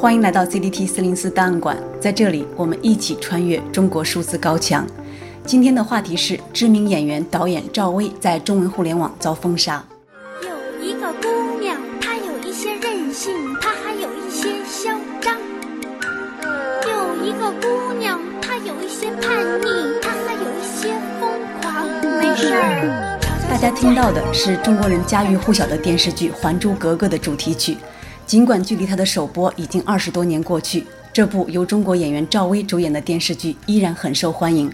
欢迎来到 CDT 四零四档案馆，在这里我们一起穿越中国数字高墙。今天的话题是知名演员导演赵薇在中文互联网遭封杀。有一个姑娘，她有一些任性，她还有一些嚣张。有一个姑娘，她有一些叛逆，她还有一些疯狂。没事儿。大家听到的是中国人家喻户晓的电视剧《还珠格格》的主题曲。尽管距离它的首播已经二十多年过去，这部由中国演员赵薇主演的电视剧依然很受欢迎。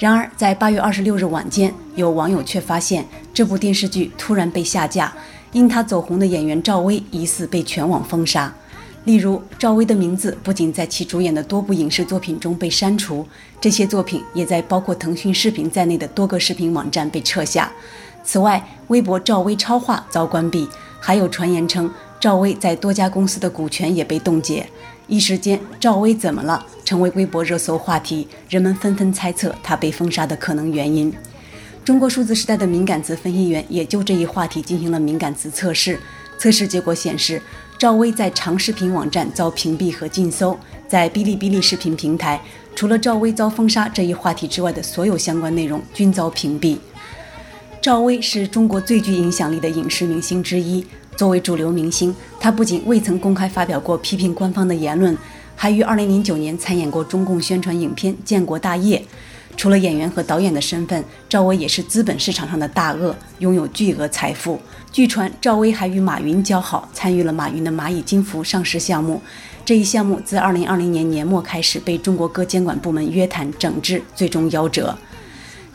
然而，在八月二十六日晚间，有网友却发现这部电视剧突然被下架，因他走红的演员赵薇疑似被全网封杀。例如，赵薇的名字不仅在其主演的多部影视作品中被删除，这些作品也在包括腾讯视频在内的多个视频网站被撤下。此外，微博赵薇超话遭关闭，还有传言称。赵薇在多家公司的股权也被冻结，一时间赵薇怎么了？成为微博热搜话题，人们纷纷猜测她被封杀的可能原因。中国数字时代的敏感词分析员也就这一话题进行了敏感词测试，测试结果显示，赵薇在长视频网站遭屏蔽和禁搜，在哔哩哔哩视频平台，除了赵薇遭封杀这一话题之外的所有相关内容均遭屏蔽。赵薇是中国最具影响力的影视明星之一。作为主流明星，他不仅未曾公开发表过批评官方的言论，还于2009年参演过中共宣传影片《建国大业》。除了演员和导演的身份，赵薇也是资本市场上的大鳄，拥有巨额财富。据传，赵薇还与马云交好，参与了马云的蚂蚁金服上市项目。这一项目自2020年年末开始被中国各监管部门约谈整治，最终夭折。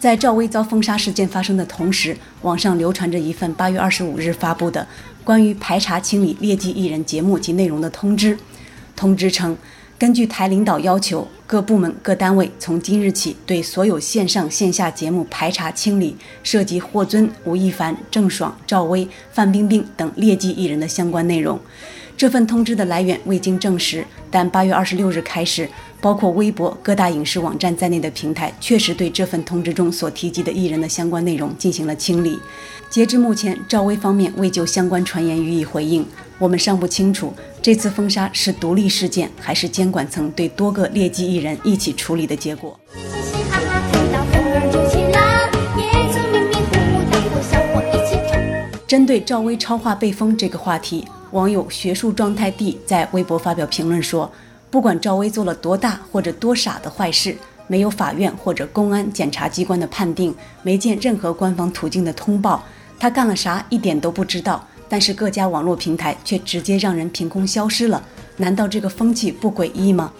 在赵薇遭封杀事件发生的同时，网上流传着一份八月二十五日发布的关于排查清理劣迹艺人节目及内容的通知。通知称，根据台领导要求，各部门各单位从今日起对所有线上线下节目排查清理涉及霍尊、吴亦凡、郑爽、赵薇、范冰冰等劣迹艺人的相关内容。这份通知的来源未经证实，但八月二十六日开始，包括微博、各大影视网站在内的平台确实对这份通知中所提及的艺人的相关内容进行了清理。截至目前，赵薇方面未就相关传言予以回应。我们尚不清楚这次封杀是独立事件，还是监管层对多个劣迹艺人一起处理的结果。针对赵薇超话被封这个话题，网友学术状态 D 在微博发表评论说：“不管赵薇做了多大或者多傻的坏事，没有法院或者公安检察机关的判定，没见任何官方途径的通报，她干了啥一点都不知道。但是各家网络平台却直接让人凭空消失了，难道这个风气不诡异吗？”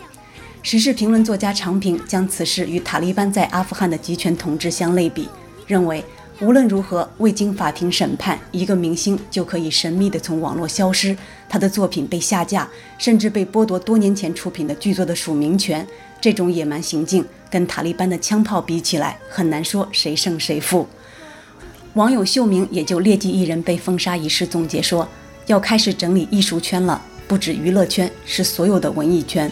时事评论作家常平将此事与塔利班在阿富汗的集权统治相类比，认为。无论如何，未经法庭审判，一个明星就可以神秘地从网络消失，他的作品被下架，甚至被剥夺多年前出品的剧作的署名权。这种野蛮行径跟塔利班的枪炮比起来，很难说谁胜谁负。网友秀明也就劣迹艺人被封杀一事总结说：“要开始整理艺术圈了，不止娱乐圈，是所有的文艺圈。”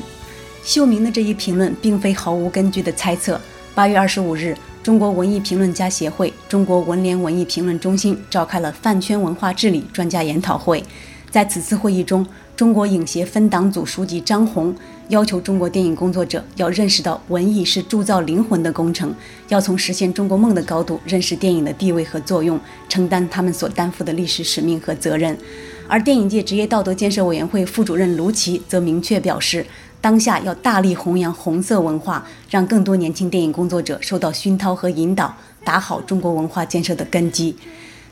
秀明的这一评论并非毫无根据的猜测。八月二十五日。中国文艺评论家协会、中国文联文艺评论中心召开了饭圈文化治理专家研讨会。在此次会议中，中国影协分党组书记张红要求中国电影工作者要认识到文艺是铸造灵魂的工程，要从实现中国梦的高度认识电影的地位和作用，承担他们所担负的历史使命和责任。而电影界职业道德建设委员会副主任卢奇则明确表示。当下要大力弘扬红色文化，让更多年轻电影工作者受到熏陶和引导，打好中国文化建设的根基。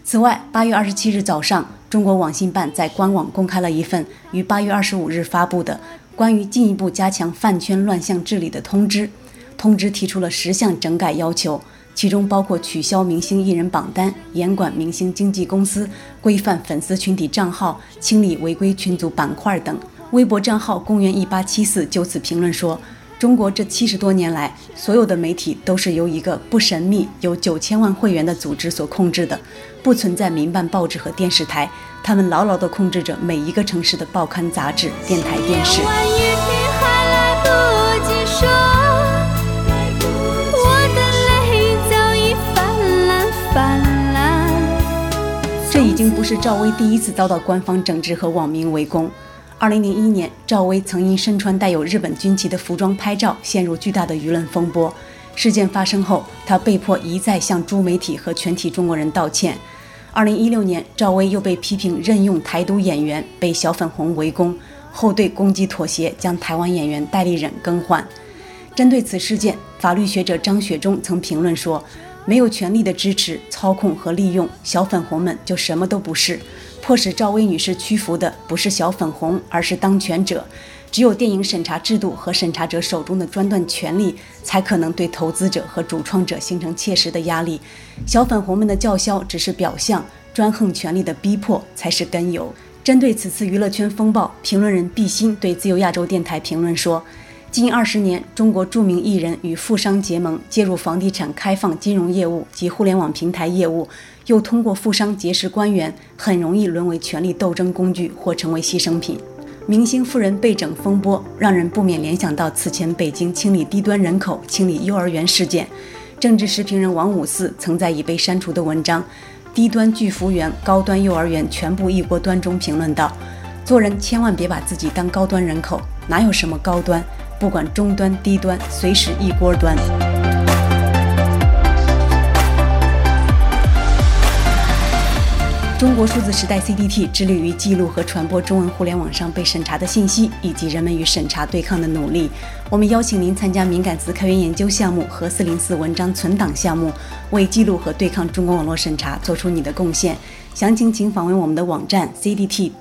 此外，八月二十七日早上，中国网信办在官网公开了一份于八月二十五日发布的关于进一步加强饭圈乱象治理的通知。通知提出了十项整改要求，其中包括取消明星艺人榜单、严管明星经纪公司、规范粉丝群体账号、清理违规群组板块等。微博账号公元一八七四就此评论说：“中国这七十多年来，所有的媒体都是由一个不神秘、有九千万会员的组织所控制的，不存在民办报纸和电视台，他们牢牢地控制着每一个城市的报刊杂志、电台、电视。”这已经不是赵薇第一次遭到官方整治和网民围攻。二零零一年，赵薇曾因身穿带有日本军旗的服装拍照，陷入巨大的舆论风波。事件发生后，她被迫一再向诸媒体和全体中国人道歉。二零一六年，赵薇又被批评任用台独演员，被小粉红围攻，后对攻击妥协，将台湾演员戴立忍更换。针对此事件，法律学者张雪忠曾评论说：“没有权力的支持、操控和利用，小粉红们就什么都不是。迫使赵薇女士屈服的不是小粉红，而是当权者。只有电影审查制度和审查者手中的专断权力，才可能对投资者和主创者形成切实的压力。小粉红们的叫嚣只是表象，专横权力的逼迫才是根由。”针对此次娱乐圈风暴，评论人毕鑫对自由亚洲电台评论说。近二十年，中国著名艺人与富商结盟，介入房地产开放、金融业务及互联网平台业务，又通过富商结识官员，很容易沦为权力斗争工具或成为牺牲品。明星夫人被整风波，让人不免联想到此前北京清理低端人口、清理幼儿园事件。政治时评人王五四曾在已被删除的文章《低端拒服员、高端幼儿园全部一锅端》中评论道：“做人千万别把自己当高端人口，哪有什么高端？”不管中端低端，随时一锅端。中国数字时代 CDT 致力于记录和传播中文互联网上被审查的信息，以及人们与审查对抗的努力。我们邀请您参加敏感词开源研究项目和四零四文章存档项目，为记录和对抗中国网络审查做出你的贡献。详情请访问我们的网站 cdt.media。